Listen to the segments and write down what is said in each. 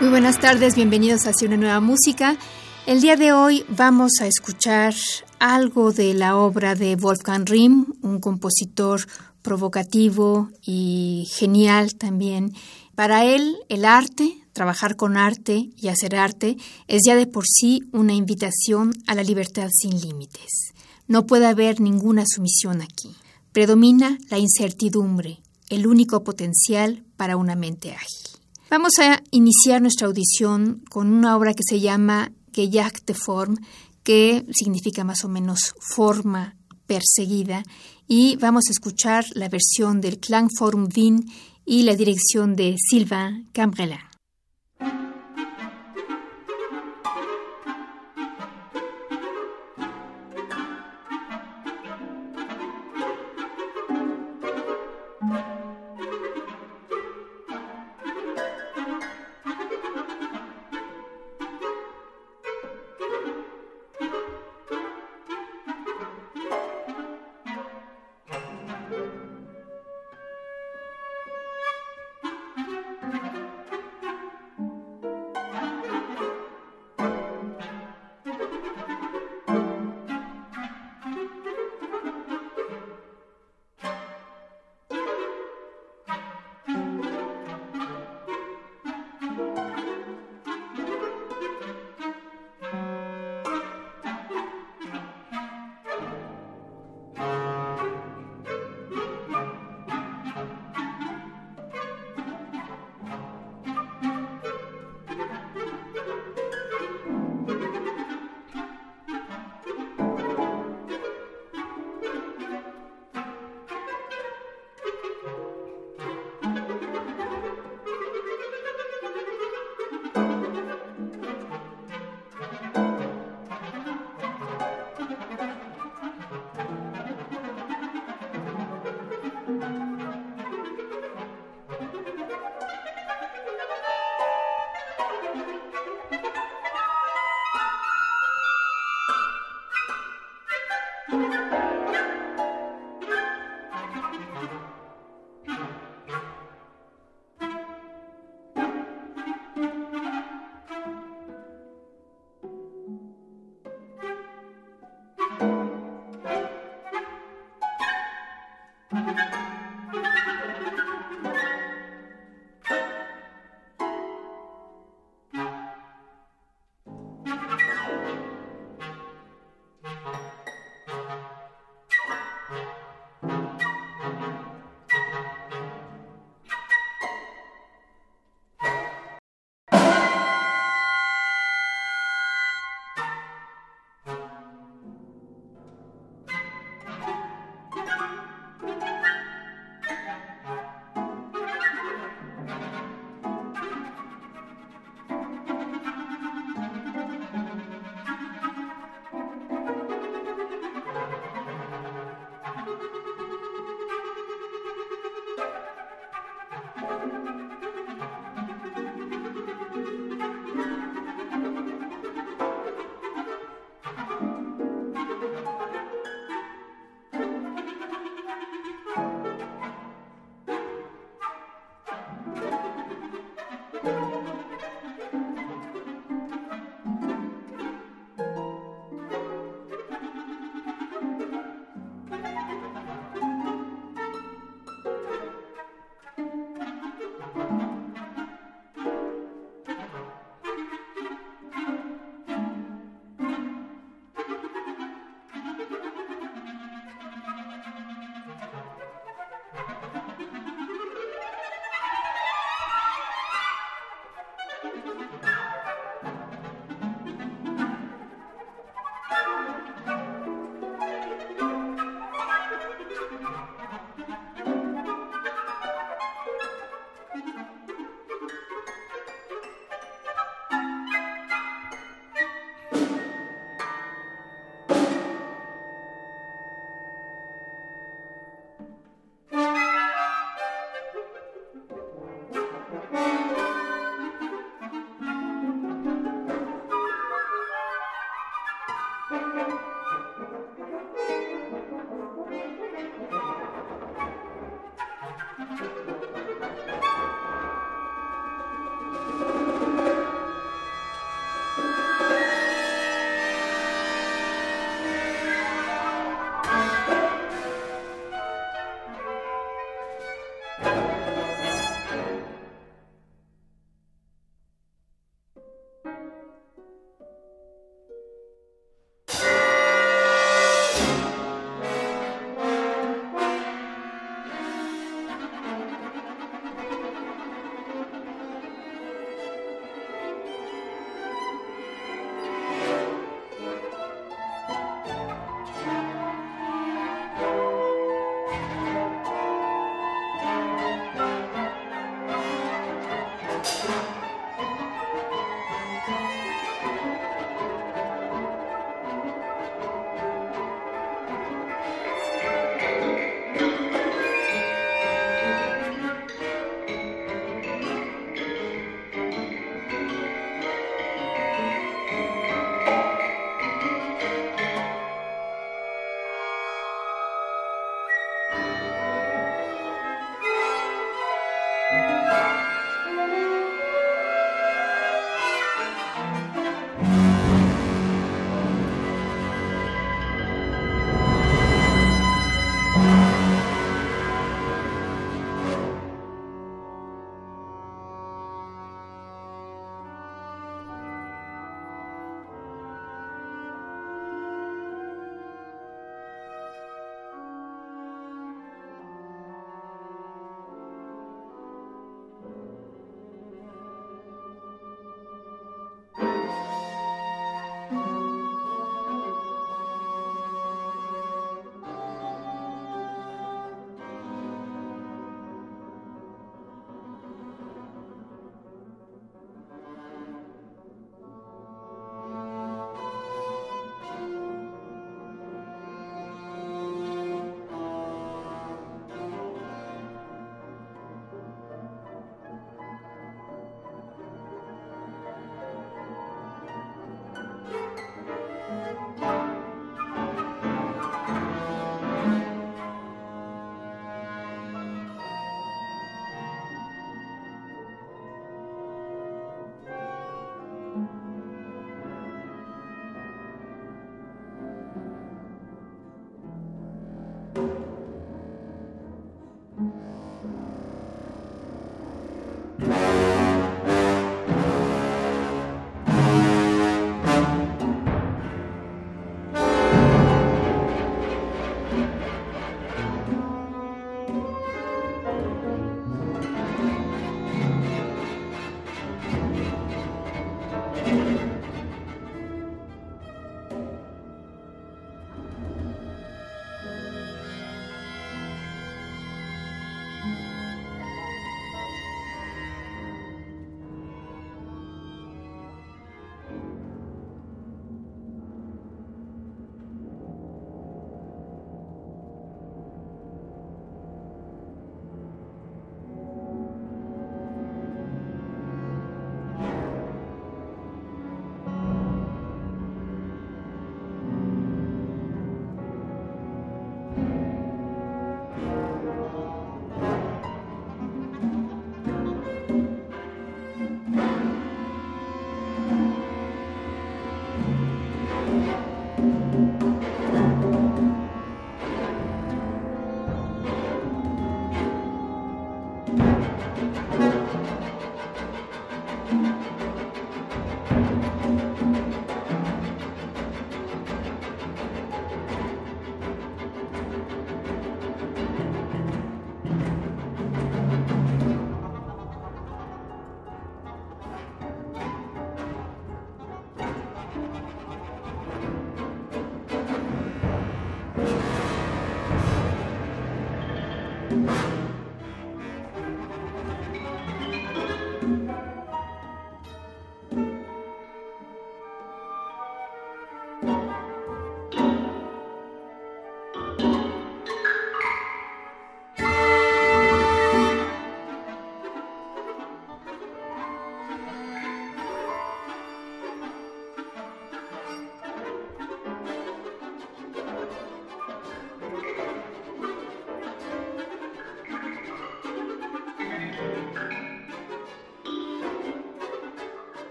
Muy buenas tardes, bienvenidos a una nueva música. El día de hoy vamos a escuchar algo de la obra de Wolfgang Rimm, un compositor provocativo y genial también. Para él, el arte, trabajar con arte y hacer arte, es ya de por sí una invitación a la libertad sin límites. No puede haber ninguna sumisión aquí. Predomina la incertidumbre, el único potencial para una mente ágil. Vamos a iniciar nuestra audición con una obra que se llama Gejagte de Form, que significa más o menos forma perseguida, y vamos a escuchar la versión del Klangforum Wien y la dirección de Sylvain Cambrelin.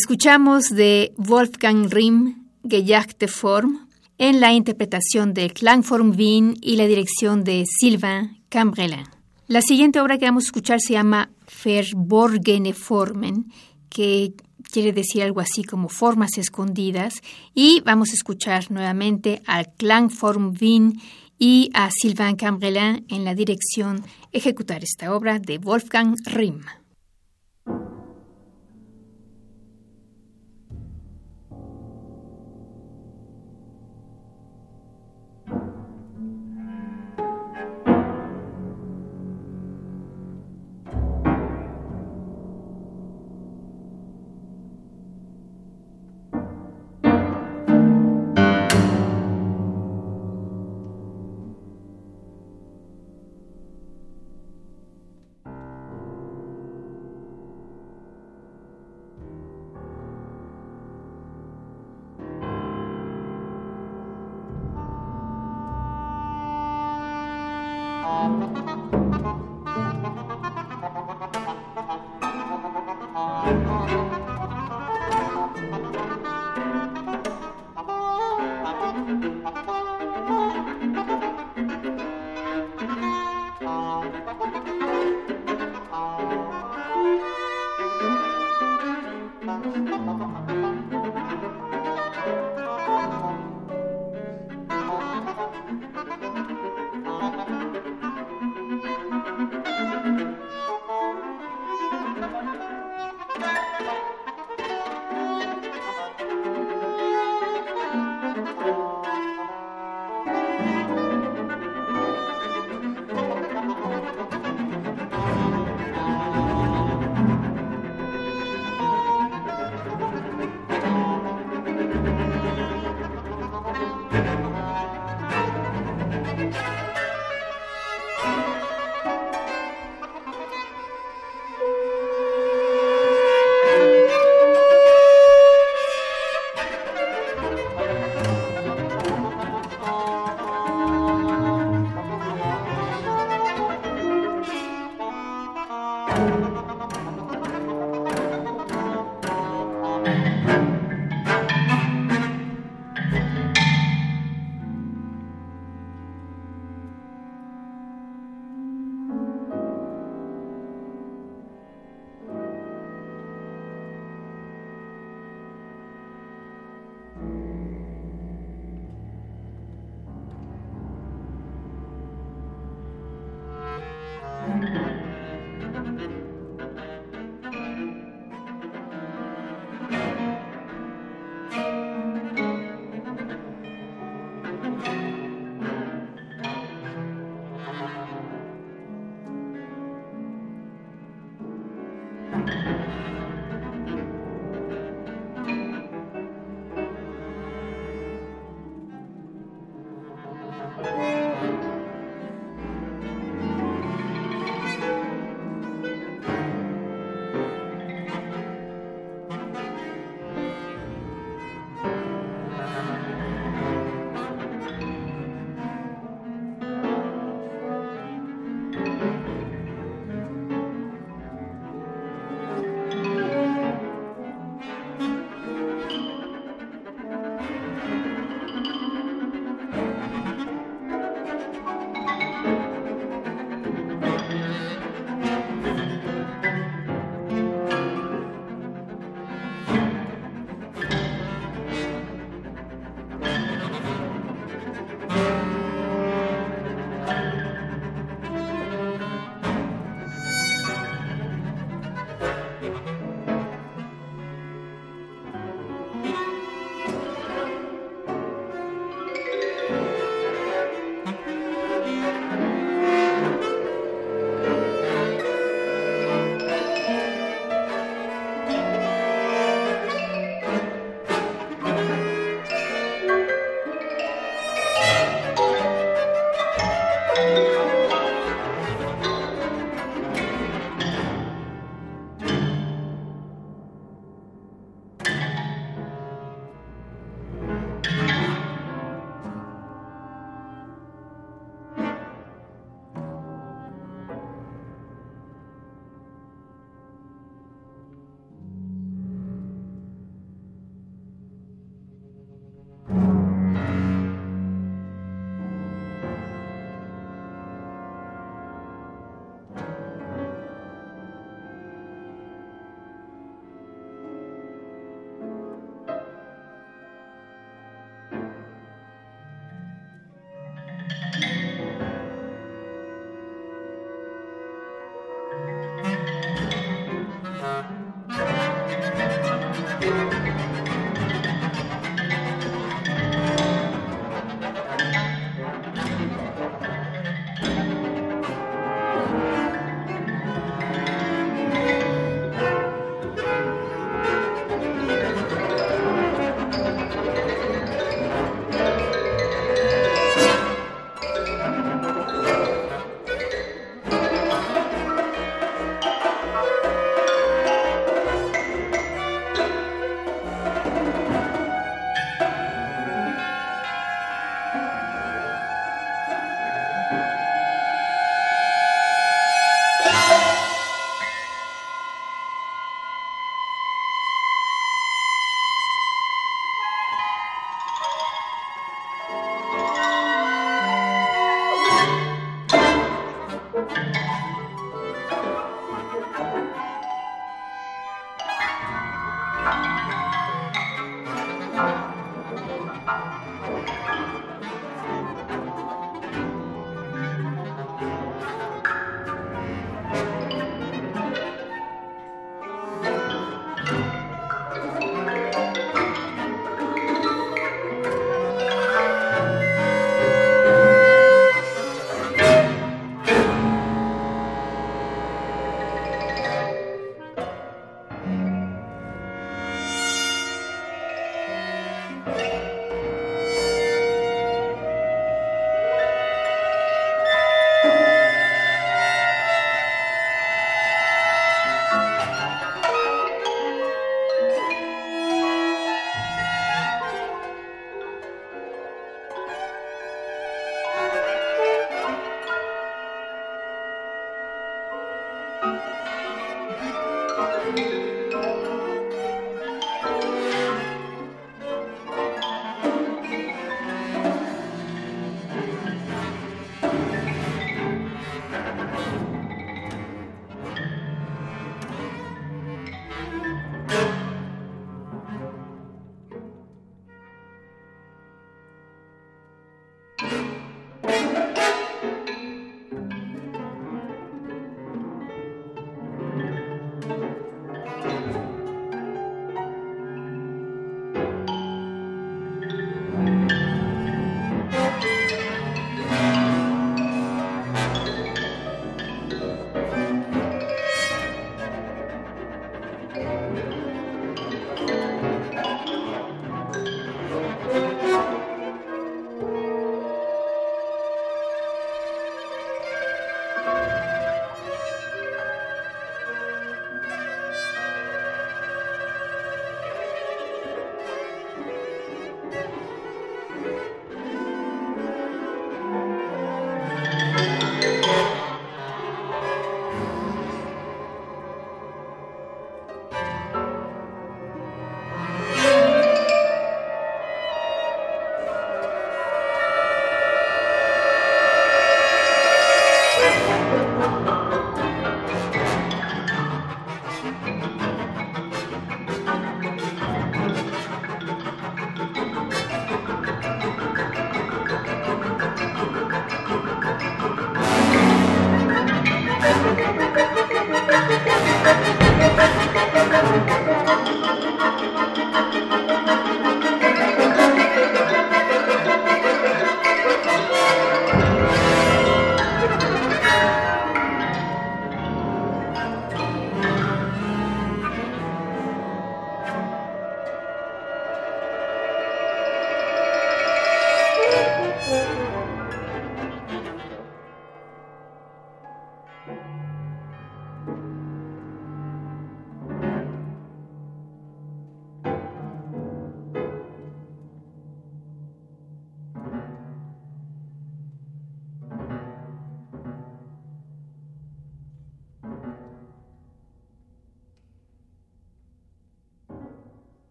Escuchamos de Wolfgang Rimm Gejagte Form en la interpretación de Klangform Wien y la dirección de Sylvain Cambrelin. La siguiente obra que vamos a escuchar se llama Verborgene Formen, que quiere decir algo así como formas escondidas, y vamos a escuchar nuevamente al Klangform Wien y a Sylvain Cambrelin en la dirección ejecutar esta obra de Wolfgang Rimm.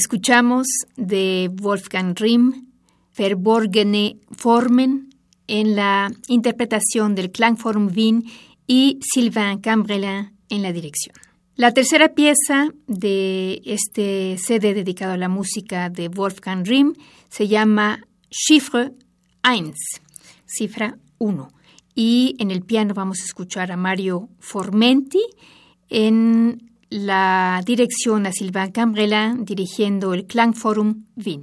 Escuchamos de Wolfgang Rimm, Verborgene Formen, en la interpretación del Klangforum Wien y Sylvain Cambrelin en la dirección. La tercera pieza de este CD dedicado a la música de Wolfgang Rimm se llama Chiffre 1, cifra 1. Y en el piano vamos a escuchar a Mario Formenti en la dirección a Sylvain Cambrelin dirigiendo el Klangforum Wien.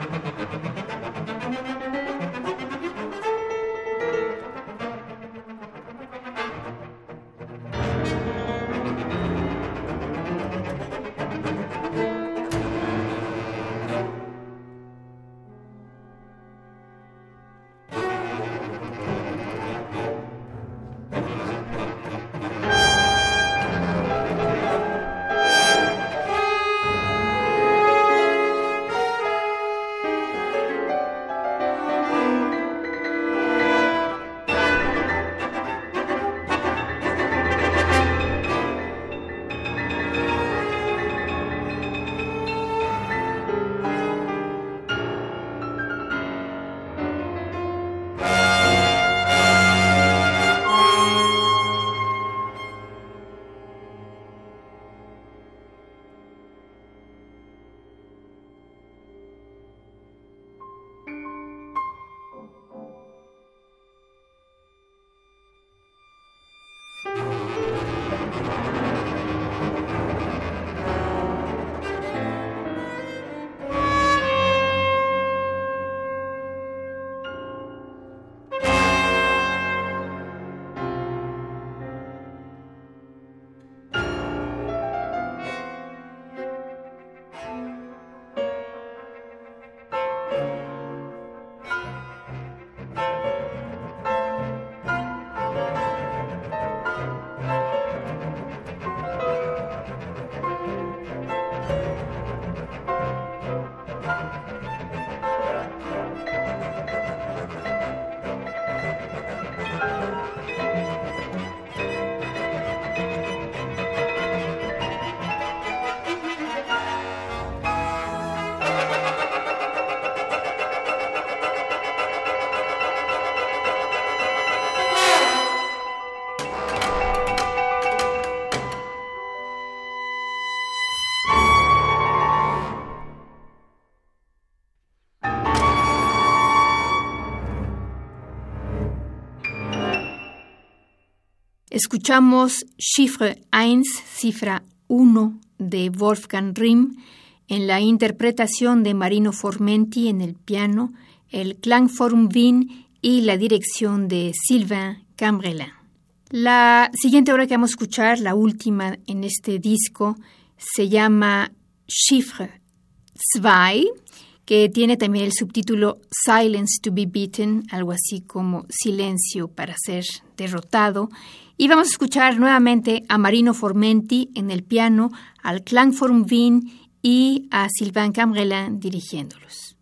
Thank you. Escuchamos Chiffre 1, cifra 1 de Wolfgang Rimm en la interpretación de Marino Formenti en el piano, el Klangforum Wien y la dirección de Sylvain Cambrelin. La siguiente obra que vamos a escuchar, la última en este disco, se llama Chiffre 2 que tiene también el subtítulo Silence to be Beaten, algo así como Silencio para ser derrotado. Y vamos a escuchar nuevamente a Marino Formenti en el piano, al Klangforum Wien y a Sylvain Camrelin dirigiéndolos.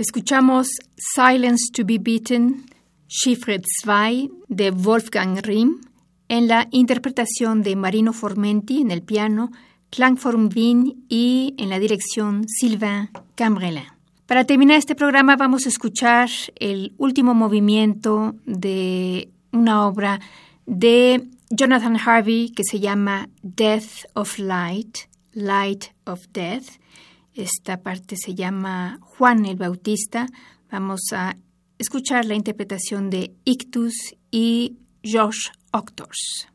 Escuchamos Silence to be Beaten, Chiffre 2 de Wolfgang Rihm en la interpretación de Marino Formenti en el piano, Klangform Wien y en la dirección Sylvain Cambrelin. Para terminar este programa vamos a escuchar el último movimiento de una obra de Jonathan Harvey que se llama Death of Light, Light of Death, esta parte se llama Juan el Bautista. Vamos a escuchar la interpretación de Ictus y Josh Octors.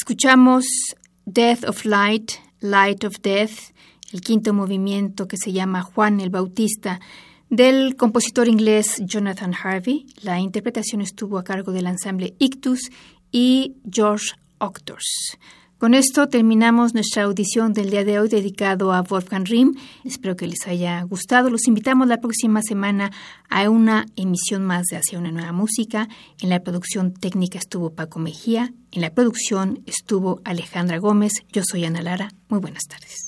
Escuchamos Death of Light, Light of Death, el quinto movimiento que se llama Juan el Bautista, del compositor inglés Jonathan Harvey. La interpretación estuvo a cargo del ensamble Ictus y George Octors. Con esto terminamos nuestra audición del día de hoy dedicado a Wolfgang Rimm. Espero que les haya gustado. Los invitamos la próxima semana a una emisión más de Hacia una nueva música. En la producción técnica estuvo Paco Mejía, en la producción estuvo Alejandra Gómez. Yo soy Ana Lara. Muy buenas tardes.